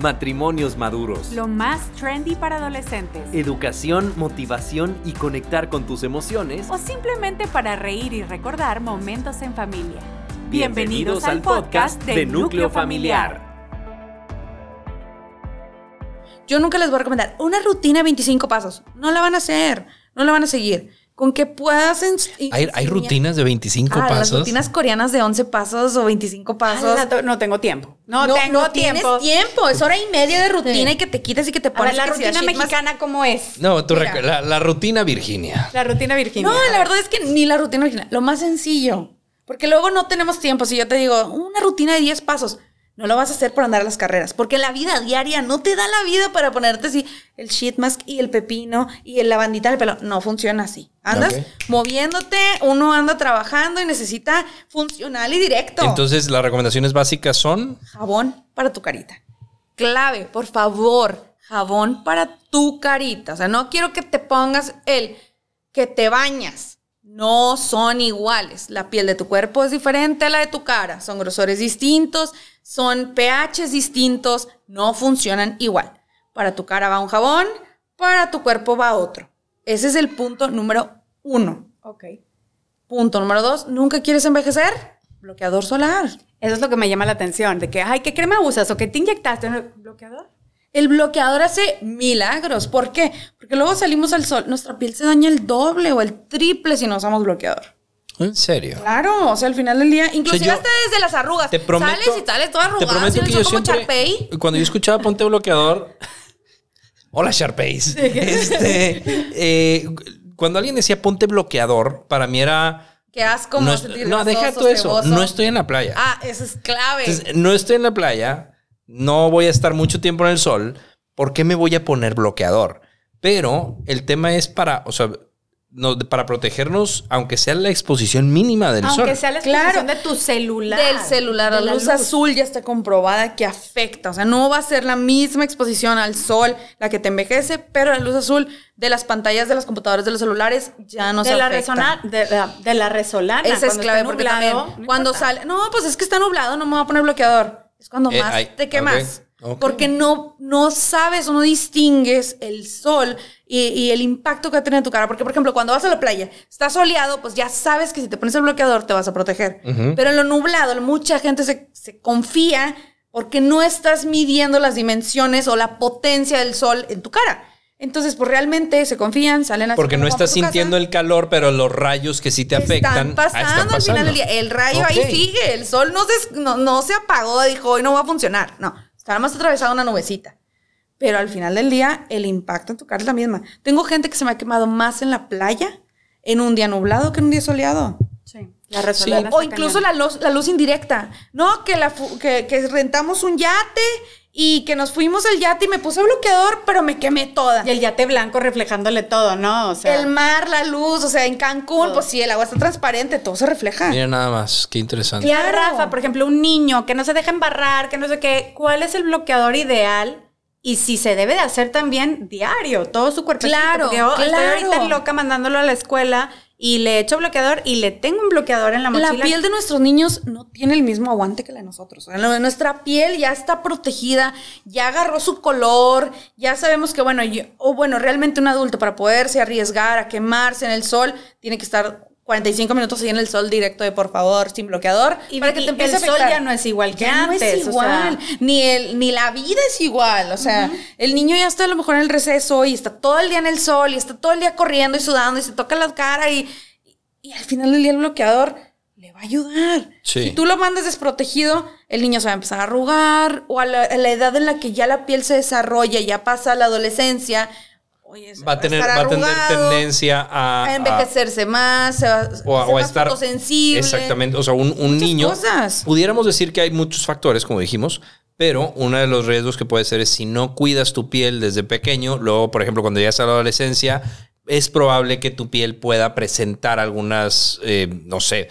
Matrimonios maduros. Lo más trendy para adolescentes. Educación, motivación y conectar con tus emociones. O simplemente para reír y recordar momentos en familia. Bienvenidos, al podcast de Núcleo Familiar. Yo nunca les voy a recomendar una rutina de 25 pasos. No la van a hacer, no la van a seguir. Con que puedas... Hay, hay rutinas de 25 Ah, Las pasos. rutinas coreanas de 11 pasos o 25 pasos. Ah, no tengo tiempo. No, tengo tienes tiempo. tiempo. Es hora y media de rutina Sí. y que te quites y que te A pones ver, la rutina shit más- mexicana, ¿cómo es? No, tú la, la rutina Virginia. La rutina Virginia. No, la verdad es que ni la rutina original. Lo más sencillo. Porque luego no tenemos tiempo. Si yo te digo, una rutina de 10 pasos, no lo vas a hacer por andar a las carreras. Porque la vida diaria no te da la vida para ponerte así el sheet mask y el pepino y la bandita del pelo. No funciona así. Andas moviéndote, uno anda trabajando y necesita funcional y directo. Entonces, las recomendaciones básicas son. jabón para tu carita. Clave, por favor, jabón para tu carita. O sea, no quiero que te pongas el que te bañas. No son iguales. La piel de tu cuerpo es diferente a la de tu cara. Son grosores distintos, son pHs distintos, no funcionan igual. Para tu cara va un jabón, para tu cuerpo va otro. Ese es el punto número uno. Ok. Punto número dos, ¿nunca quieres envejecer? Bloqueador solar. Eso es lo que me llama la atención, de que, ay, ¿qué crema usas? ¿O qué te inyectaste? ¿Un bloqueador? El bloqueador hace milagros. ¿Por qué? Porque luego salimos al sol, nuestra piel se daña el doble o el triple si no usamos bloqueador. ¿En serio? Claro, o sea, al final del día, inclusive hasta desde las arrugas. Te prometo. Sales y sales toda Te arrugada, prometo así que yo siempre. Sharpay. Cuando yo escuchaba Ponte bloqueador. Hola, Sharpays. Este, eh, cuando alguien decía ponte bloqueador, para mí era. Qué asco, no, no, deja todo eso. ceboso. No estoy en la playa. Ah, eso es clave. Entonces, no estoy en la playa, no voy a estar mucho tiempo en el sol, ¿por qué me voy a poner bloqueador? Pero el tema es para, o sea, no, para protegernos, aunque sea la exposición mínima del Aunque sol. sea la Claro. exposición de tu celular. Del celular, la, De luz, azul ya está comprobada que afecta. O sea, no va a ser la misma exposición al sol la que te envejece, pero la luz azul de las pantallas de las computadoras de los celulares ya no de se la, afecta. de, la, de la resolana. Esa es clave porque nublado, también no cuando importa. sale, no, pues es que está nublado, no me voy a poner bloqueador. Es cuando Eh, más ay, te quemas. Porque no, no sabes o no distingues el sol y, y el impacto que va a tener en tu cara. Porque, por ejemplo, cuando vas a la playa, está soleado, pues ya sabes que si te pones el bloqueador te vas a proteger. Pero en lo nublado, mucha gente se, se confía porque no estás midiendo las dimensiones o la potencia del sol en tu cara. Entonces, pues realmente se confían, salen así Porque no estás casa. sintiendo el calor, pero los rayos que sí te afectan. Están pasando, ah, están al final del día. El rayo ahí Ok. sigue. El sol no se, no, no se apagó, dijo, hoy no va a funcionar. No, está nada más atravesado una nubecita. Pero al final del día, el impacto en tu cara es la misma. Tengo gente que se me ha quemado más en la playa en un día nublado que en un día soleado. Sí, la resolana. O incluso la luz, la luz indirecta. No, que, la, fu- que, que rentamos un yate y que nos fuimos al yate y me puse bloqueador, pero me quemé toda. Y el yate blanco reflejándole todo, ¿no? O sea, el mar, la luz, o sea, en Cancún, Todo. pues sí, el agua está transparente, todo se refleja. Mira nada más, qué interesante. Y a Claro. Rafa, por ejemplo, un niño que no se deja embarrar, que no sé qué, ¿cuál es el bloqueador ideal? Y si se debe de hacer también diario, todo su cuerpo. Claro, Porque yo estoy claro. ahorita loca mandándolo a la escuela y le echo bloqueador y le tengo un bloqueador en la La mochila. piel de nuestros niños no tiene el mismo aguante que la de nosotros. La- nuestra piel ya está protegida, ya agarró su color, ya sabemos que, bueno, yo- o bueno, realmente un adulto para poderse arriesgar a quemarse en el sol, tiene que estar 45 minutos ahí en el sol directo de por favor, sin bloqueador. Y- para que te empiece el a sol ya no es igual que Ya antes, No es o igual. sea. ni, el, ni la vida es igual. O sea, el niño ya está a lo mejor en el receso y está todo el día en el sol y está todo el día corriendo y sudando y se toca la cara y, y al final del día el bloqueador le va a ayudar. Sí. Si tú lo mandas desprotegido, el niño se va a empezar a arrugar o a la, a la edad en la que ya la piel se desarrolla, ya pasa la adolescencia. Oye, Va a tener, va a tener tendencia a, a a- envejecerse más, se va, o a, o a más estar fotosensible. exactamente o sea un, un niño cosas. pudiéramos decir que hay muchos factores como dijimos pero uno de los riesgos que puede ser es si no cuidas tu piel desde pequeño luego por ejemplo cuando llegas a la adolescencia es probable que tu piel pueda presentar algunas, eh, no sé,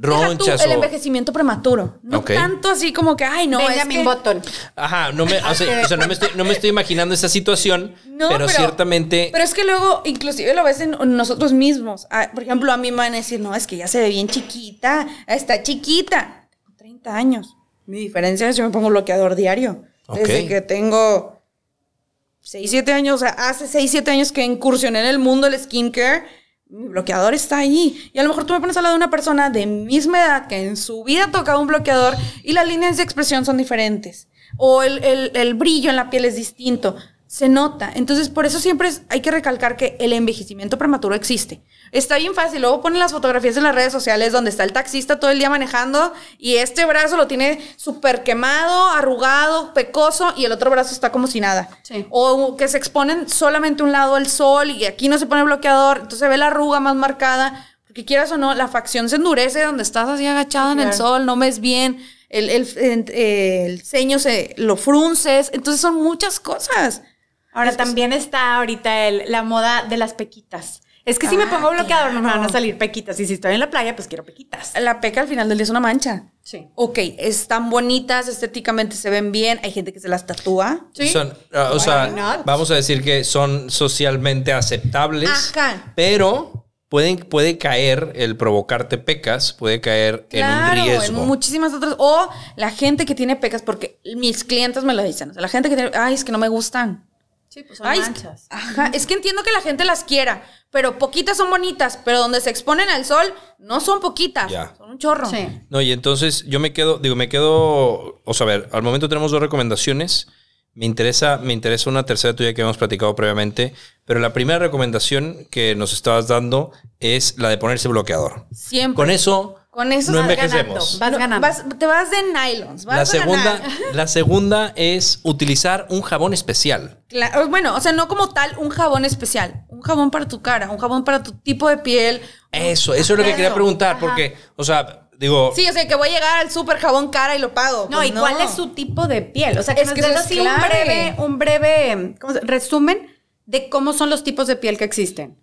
Tú ronchas el o... envejecimiento prematuro. No tanto así como que, ay, no, es que- Button. Ajá, no me, o sea, o sea, no, me estoy, no me estoy imaginando esa situación, No, pero, ciertamente... Pero es que luego, inclusive lo ves en nosotros mismos. Ah, por ejemplo, a mí me van a decir, no, es que ya se ve bien chiquita, está chiquita. Tengo 30 años. Mi diferencia es yo me pongo bloqueador diario. Desde que tengo 6, 7 años, o sea, hace 6, 7 años que incursioné en el mundo del skincare, mi bloqueador está ahí. Y a lo mejor tú me pones a lado de una persona de misma edad que en su vida ha un bloqueador y las líneas de expresión son diferentes. O el, el- el brillo en la piel es distinto. Se nota. Entonces, por eso siempre es- hay que recalcar que el envejecimiento prematuro existe. Está bien fácil. Luego ponen las fotografías en las redes sociales donde está el taxista todo el día manejando y este brazo lo tiene súper quemado, arrugado, pecoso y el otro brazo está como si nada. Sí. O que se exponen solamente un lado al sol y aquí no se pone bloqueador, entonces se ve la arruga más marcada. Porque quieras o no, la facción se endurece donde estás así agachada en el sol, no ves bien, el, el, el- el ceño se lo frunces. Entonces son muchas cosas. Ahora Es- también está ahorita el- la moda de las pequitas. Es que si me Ah, pongo bloqueador no me van a claro. salir pequitas. Y si estoy en la playa, pues quiero pequitas. La peca al final del día es una mancha. Sí. Ok, están bonitas, estéticamente se ven bien, hay gente que se las tatúa. Son, ah, o sea, vamos a decir que son socialmente aceptables, Ajá. pero pueden, puede caer el provocarte pecas, puede caer en un Claro, riesgo. en muchísimas otras. O la gente que tiene pecas, porque mis clientes me lo dicen. O sea, la gente que tiene, ay, es que no me gustan. Sí, pues son Ay, es- manchas. Ajá, es que entiendo que la gente las quiera, pero poquitas son bonitas, pero donde se exponen al sol no son poquitas, Ya. son un chorro. Sí. No, y entonces yo me quedo, digo, me quedo, o sea, a ver, al momento tenemos dos recomendaciones. Me interesa, me interesa una tercera tuya que hemos platicado previamente, pero la primera recomendación que nos estabas dando es la de ponerse bloqueador. Siempre. Con eso, Con eso no vas envejecemos. Vas No, ganando. vas- te vas de nylons. Vas La a segunda, ganar. la segunda es utilizar un jabón especial. Claro, bueno, o sea, no como tal un jabón especial, un jabón para tu cara, un jabón para tu tipo de piel. Eso, eso es lo que quería preguntar, porque, o sea, digo, Sí, o sea, que voy a llegar al super jabón cara y lo pago. No, Pues ¿y cuál es su tipo de piel? O sea, que Es nos que así un breve, un breve ¿cómo se- resumen de cómo son los tipos de piel que existen.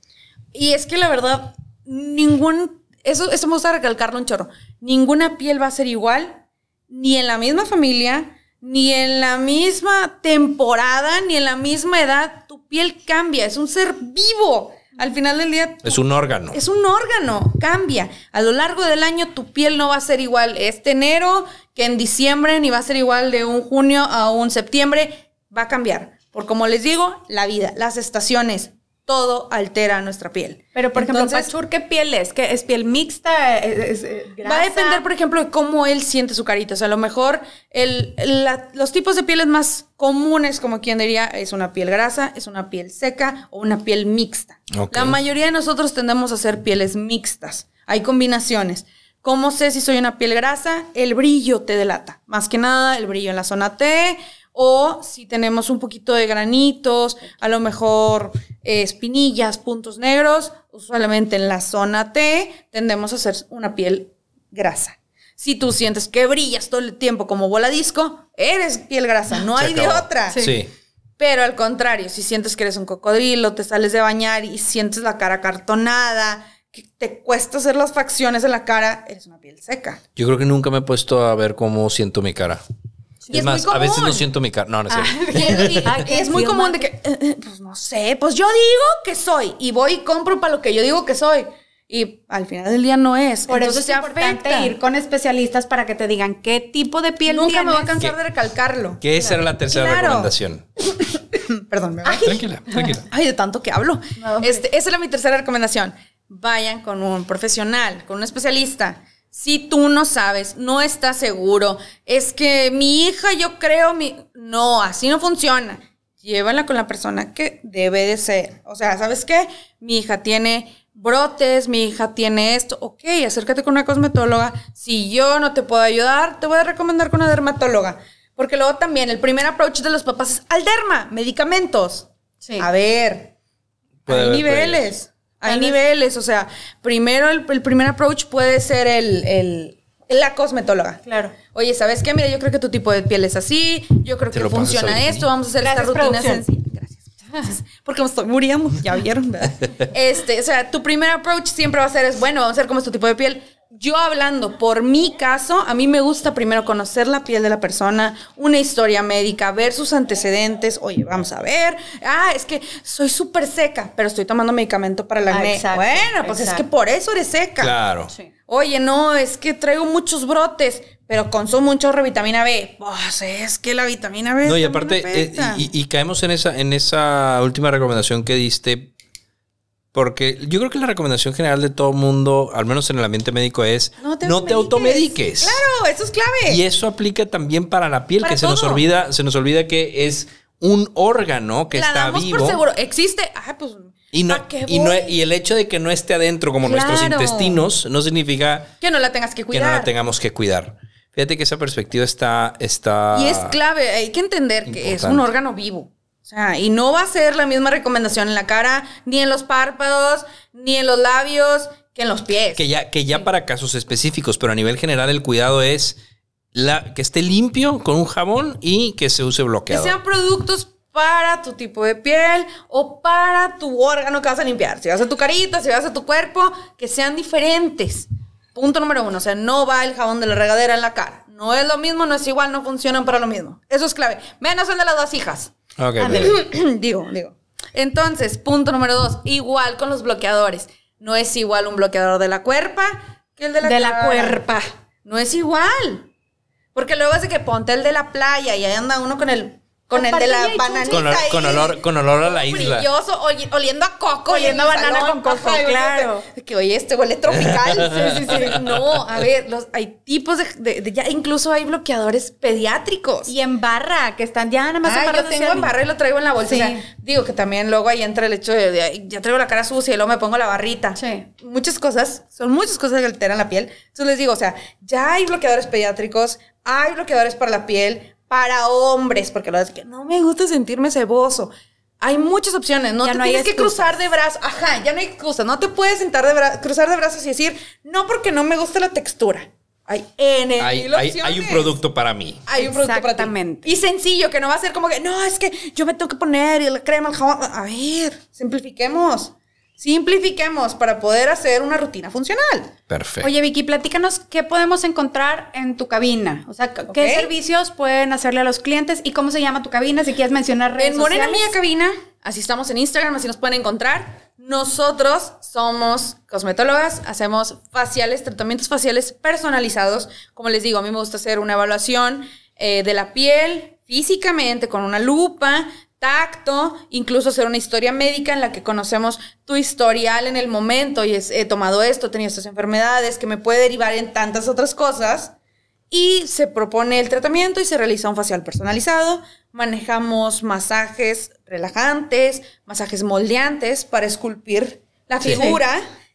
Y es que la verdad, ningún. Eso, eso me gusta recalcarlo un chorro. Ninguna piel va a ser igual, ni en la misma familia, ni en la misma temporada, ni en la misma edad. Tu piel cambia, es un ser vivo. Al final del día. es un órgano. Es un órgano, cambia. A lo largo del año tu piel no va a ser igual este enero que en diciembre, ni va a ser igual de un junio a un septiembre. Va a cambiar. Por como les digo, la vida, las estaciones, todo altera nuestra piel. Pero, por ejemplo, Entonces, Pachur, ¿qué piel es? ¿Qué, ¿Es piel mixta? ¿Es, es, eh, Va grasa? a depender, por ejemplo, de cómo él siente su carita. O sea, a lo mejor el, la- los tipos de pieles más comunes, como quien diría, es una piel grasa, es una piel seca o una piel mixta. Ok. La mayoría de nosotros tendemos a hacer pieles mixtas. Hay combinaciones. ¿Cómo sé si soy una piel grasa? El brillo te delata. Más que nada, el brillo en la zona T. O si tenemos un poquito de granitos, a lo mejor espinillas, puntos negros, usualmente en la zona T tendemos a hacer una piel grasa. Si tú sientes que brillas todo el tiempo como bola disco, eres piel grasa, no Se hay de otra. Sí. Pero al contrario, si sientes que eres un cocodrilo, te sales de bañar y sientes la cara cartonada, que te cuesta hacer las facciones en la cara, eres una piel seca. Yo creo que nunca me he puesto a ver cómo siento mi cara. Y es es muy más, a veces no común. siento mi cara. No, no es cierto. Y, y es muy común de que, eh, eh, pues no sé, pues yo digo que soy y voy y compro para lo que yo digo que soy. Y al final del día no es. Por Entonces eso es te importante afecta. ir con especialistas para que te digan qué tipo de piel Nunca me voy a tienes. cansar de recalcarlo. Que esa era la tercera Claro. recomendación. Perdón, me voy. Tranquila, tranquila. Ay, de tanto que hablo. No, hombre. este, esa era mi tercera recomendación. Vayan con un profesional, con un especialista. Si tú no sabes, no estás seguro, es que mi hija, yo creo, mi... no, así no funciona. Llévala con la persona que debe de ser. O sea, ¿sabes qué? Mi hija tiene brotes, mi hija tiene esto. Ok, acércate con una cosmetóloga. Si yo no te puedo ayudar, te voy a recomendar con una dermatóloga. Porque luego también el primer approach de los papás es al derma, medicamentos. Sí. A ver, Puede hay niveles. Hay vez- niveles. O sea, primero el, el primer approach puede ser el, el- la cosmetóloga. Claro. Oye, ¿sabes qué? Mira, yo creo que tu tipo de piel es así. Yo creo Te que funciona esto. Vamos a hacer Gracias, esta rutina producción. sencilla. Gracias. Porque me estoy muriendo, ya vieron, ¿verdad? Este, o sea, tu primer approach siempre va a ser, es bueno, vamos a ver cómo es tu tipo de piel. Yo hablando por mi caso, a mí me gusta primero conocer la piel de la persona, una historia médica, ver sus antecedentes. Oye, vamos a ver. Ah, es que soy súper seca, pero estoy tomando medicamento para el Ah, acné. exacto, bueno, pues es que por eso eres seca. Claro. Sí. Oye, no, es que traigo muchos brotes, pero consumo un chorro de vitamina B. Pues es que la vitamina B. No, y aparte, eh, y caemos en esa, en esa última recomendación que diste, porque yo creo que la recomendación general de todo mundo, al menos en el ambiente médico, es no te, automediques. Claro, eso es clave. Y eso aplica también para la piel, Para que se nos olvida, se nos olvida que es un órgano que la está damos vivo. por seguro. Existe. Ah, pues. Y, no, ¿pa' qué y, no- voy? y el hecho de que no esté adentro como nuestros intestinos no significa que no la tengas que que cuidar. no la tengamos que cuidar. Fíjate que esa perspectiva está... está Y es clave, hay que entender que es un órgano vivo. O sea, y no va a ser la misma recomendación en la cara, ni en los párpados, ni en los labios, que en los pies. Que ya, que ya para casos específicos, pero a nivel general el cuidado es la, que esté limpio con un jabón y que se use Que bloqueador. sean productos para tu tipo de piel o para tu órgano que vas a limpiar. Si vas a tu carita, si vas a tu cuerpo, que sean diferentes. Punto número uno. O sea, no va el jabón de la regadera en la cara. No es lo mismo, no es igual, no funcionan para lo mismo. Eso es clave. Menos el de las dos perfecto. digo, digo. Entonces, punto número dos. Igual con los bloqueadores. No es igual un bloqueador de la cuerpa que el de la De la cuerpa. No es igual. Porque luego es de que ponte el de la playa y ahí anda uno con el con el de la bananita Con, ol- ahí, con olor, con olor a la isla. brilloso, oli- oliendo a coco. Oliendo a banana salón, con coco, ajá, claro. Que oye, este huele tropical. sí, sí, sí. No, a ver, los, hay tipos de, de- de- ya incluso hay bloqueadores pediátricos. Y en barra, que están ya nada más Ah, en yo tengo en barra y lo traigo en la bolsa. Sí. O sea, digo que también luego ahí entra el hecho de, de, ya traigo la cara sucia y luego me pongo la barrita. Sí. Muchas cosas, son muchas cosas que alteran la piel. Entonces les digo, o sea, ya hay bloqueadores pediátricos, hay bloqueadores para la piel, para hombres, porque lo es que no me gusta sentirme ceboso. Hay muchas opciones, no Ya te no hay tienes que cruzar de brazos. Ajá, ya no hay excusa, no te puedes sentar de cruzar de brazos y decir, no porque no me gusta la textura. Hay N Hay, mil hay- opciones. hay un producto para mí. Hay un producto para ti. Y sencillo, que no va a ser como que, no, es que yo me tengo que poner y la crema, el jabón. A ver, simplifiquemos. Simplifiquemos para poder hacer una rutina funcional. Perfecto. Oye, Vicky, platícanos qué podemos encontrar en tu cabina. O sea, qué servicios pueden hacerle a los clientes y cómo se llama tu cabina, si quieres mencionar redes En Morena sociales. Mía Cabina, así estamos en Instagram, así nos pueden encontrar. Nosotros somos cosmetólogas, hacemos faciales, tratamientos faciales personalizados. Como les digo, a mí me gusta hacer una evaluación eh, de la piel físicamente con una lupa, tacto, incluso hacer una historia médica en la que conocemos tu historial en el momento y es, he tomado esto, he tenido estas enfermedades, que me puede derivar en tantas otras cosas y se propone el tratamiento y se realiza un facial personalizado. Manejamos masajes relajantes, masajes moldeantes para esculpir la Sí. figura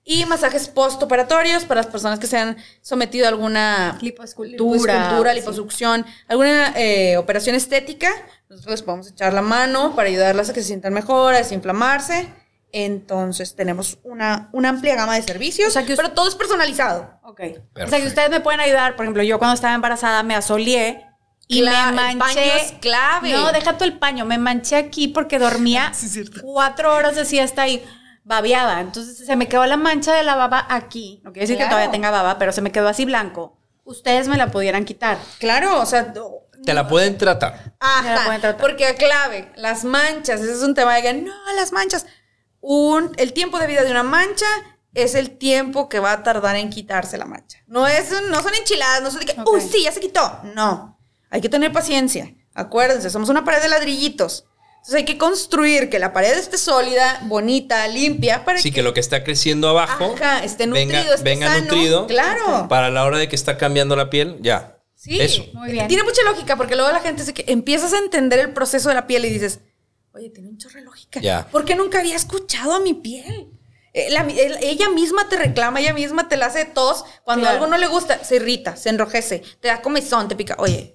y masajes postoperatorios para las personas que se han sometido a alguna Lipoescultura, lipoescultura, sí. liposucción, alguna eh, operación estética. Nosotros les podemos echar la mano para ayudarlas a que se sientan mejor, a desinflamarse. Entonces tenemos una, una amplia gama de servicios, O sea, que pero todo es personalizado. Ok. O sea, que ustedes me pueden ayudar. Por ejemplo, yo cuando estaba embarazada me asolié y Cla- me el manché. paño es clave. No, deja tú el paño. Me manché aquí porque dormía cuatro horas de siesta y babeaba. Entonces se me quedó la mancha de la baba aquí. No quiere decir que Claro. todavía tenga baba, pero se me quedó así blanco. Ustedes me la pudieran quitar. Claro, o sea, Te la pueden tratar. Me la Ajá, pueden tratar. porque clave, las manchas, ese es un tema de que no, las manchas. Un, el tiempo de vida de una mancha es el tiempo que va a tardar en quitarse la mancha. No es, no son enchiladas, no son de que, Ok. uy, sí, ya se quitó. No, hay que tener paciencia. Acuérdense, somos una pared de ladrillitos. Entonces hay que construir que la pared esté sólida, bonita, limpia, para Así que lo que está creciendo abajo Ajá, esté venga, nutrido, esté venga sano. nutrido. Claro. Para la hora de que está cambiando la piel, ya. Sí, Eso. Muy bien. Tiene mucha lógica porque luego la gente dice que empiezas a entender el proceso de la piel y dices, oye, tiene un chorro de lógica. Ya. ¿Por qué nunca había escuchado a mi piel? Eh, la- el- ella misma te reclama, ella misma te la hace tos. Cuando Claro. algo no le gusta, se irrita, se enrojece, te da comezón, te pica. Oye,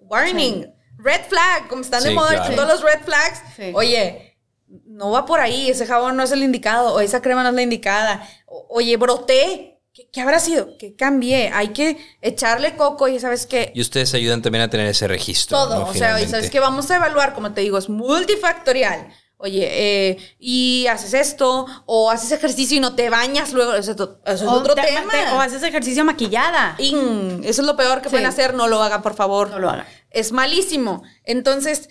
warning, red flag, como están de Sí, moda claro. todos los red flags. Sí. Oye, no va por ahí, ese jabón no es el indicado, o esa crema no es la indicada. O- oye, broté. ¿Qué, qué habrá sido? ¿Qué cambié? Hay que echarle coco y sabes que Y ustedes ayudan también a tener ese registro. todo. ¿no? o sea, y sabes que vamos a evaluar, como te digo, es multifactorial. Oye, eh, y haces esto, o haces ejercicio y no te bañas luego. Eso, es eso otro te- tema. te- o haces ejercicio maquillada. In, eso es lo peor que Sí. pueden hacer. No lo hagan, por favor. No lo hagan. Es malísimo. Entonces,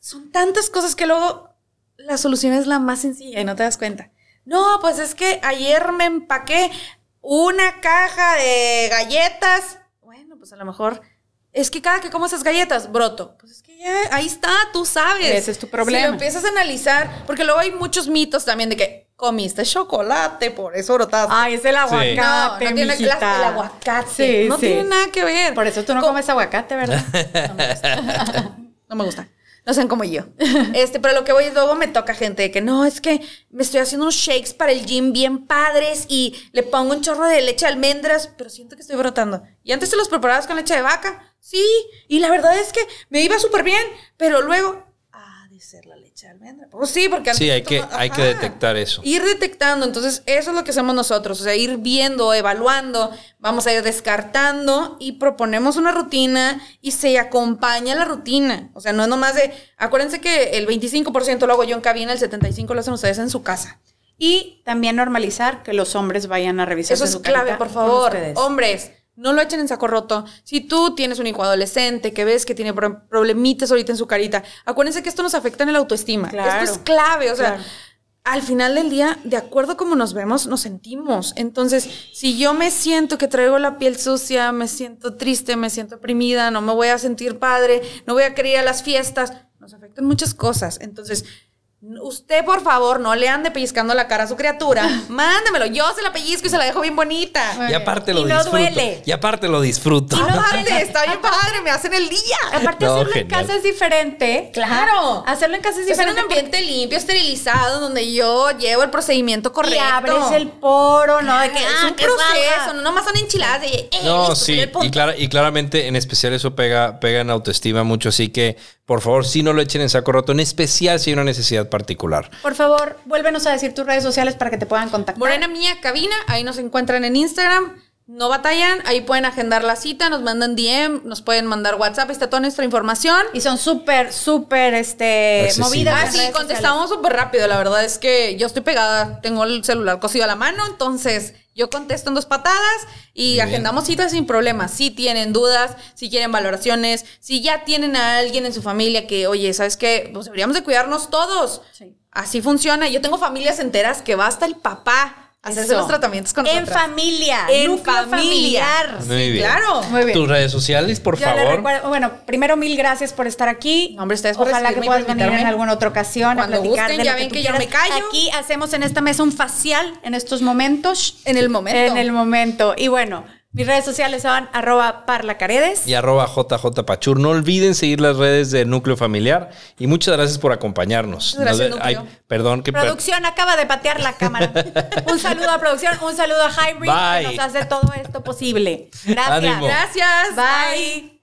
son tantas cosas que luego la solución es la más sencilla y no te das cuenta. No, pues es que ayer me empaqué una caja de galletas. Bueno, pues a lo mejor es que cada que como esas galletas, broto. Pues es que ya, ahí está, tú sabes. Ese es tu problema. Si lo empiezas a analizar, porque luego hay muchos mitos también de que comiste chocolate, por eso brotaste. Ay, es el aguacate, no, no tiene el aguacate. Sí, no sí. tiene nada que ver. Por eso tú no Co- comes aguacate, ¿verdad? no me gusta. No sean como yo. Este, pero lo que voy es luego me toca gente de que no, es que me estoy haciendo unos shakes para el gym bien padres y le pongo un chorro de leche de almendras, pero siento que estoy brotando. Y antes te los preparabas con leche de vaca. Sí, y la verdad es que me iba súper bien, pero luego ha de ser la leche de almendra. Pues sí, porque antes Sí, hay que, hay que detectar eso. Ir detectando, entonces eso es lo que hacemos nosotros, o sea, ir viendo, evaluando, vamos a ir descartando y proponemos una rutina y se acompaña la rutina. O sea, no es nomás de, acuérdense que el 25% lo hago yo en cabina, el 75% lo hacen ustedes en su casa. Y también normalizar que los hombres vayan a revisar Eso es clave, por favor. Hombres, no lo echen en saco roto. Si tú tienes un hijo adolescente que ves que tiene pro- problemitas ahorita en su carita, acuérdense que esto nos afecta en la autoestima. Claro. Esto es clave, o sea, Claro. al final del día, de acuerdo a cómo nos vemos, nos sentimos. Entonces, si yo me siento que traigo la piel sucia, me siento triste, me siento oprimida, no me voy a sentir padre, no voy a querer ir a las fiestas, nos afectan muchas cosas. Entonces, Usted, por favor, no le ande pellizcando la cara a su criatura. Mándemelo. Yo se la pellizco y se la dejo bien bonita. Y aparte lo Y no disfruto. duele. Y aparte lo disfruto. Y no vale, está bien padre, me hacen el día. Aparte, No, hacerlo en casa es diferente. Claro. Hacerlo en casa es Es en diferente. un ambiente limpio, esterilizado, donde yo llevo el procedimiento correcto. Y abres el poro, ¿no? De que, es ah, un que proceso, salga. no nomás son enchiladas de, eh, No, listo, sí, y, clara- y claramente en especial eso pega, pega en autoestima mucho, así que por favor sí no lo echen en saco roto, en especial si hay una necesidad particular. Por favor, vuélvenos a decir tus redes sociales para que te puedan contactar. Morena Mía Cabina, ahí nos encuentran en Instagram. No batallan, ahí pueden agendar la cita, nos mandan DM, nos pueden mandar WhatsApp, está toda nuestra información. Y son súper, súper, este, movidas. Ah, sí, contestamos súper rápido. La verdad es que yo estoy pegada, tengo el celular cosido a la mano, entonces yo contesto en dos patadas y bien. agendamos citas sin problemas. Si tienen dudas, si quieren valoraciones, si ya tienen a alguien en su familia que, oye, ¿sabes qué? Pues deberíamos de cuidarnos todos. Sí. Así funciona. Yo tengo familias enteras que va hasta el papá hacerse Eso. los tratamientos con En nosotras. familia. En núcleo familia. familiar. Muy bien. Claro. Muy bien. Tus redes sociales, por Yo favor. recuerdo- bueno, primero mil gracias por estar aquí. No, hombre, ustedes por Ojalá que puedas venir en alguna otra ocasión Cuando a platicar gusten, de ya lo ven tú que yo me callo. Aquí hacemos en esta mesa un facial en estos momentos. En el momento. En el momento. Y bueno, mis redes sociales son arroba parlacaredes. Y arroba JJ Pachur. No olviden seguir las redes de Núcleo Familiar. Y muchas gracias por acompañarnos. Gracias, ay, perdón que... per- Producción acaba de patear la cámara. un saludo a producción, un saludo a Hybrid Bye. que nos hace todo esto posible. Gracias. Ánimo. Gracias. Bye.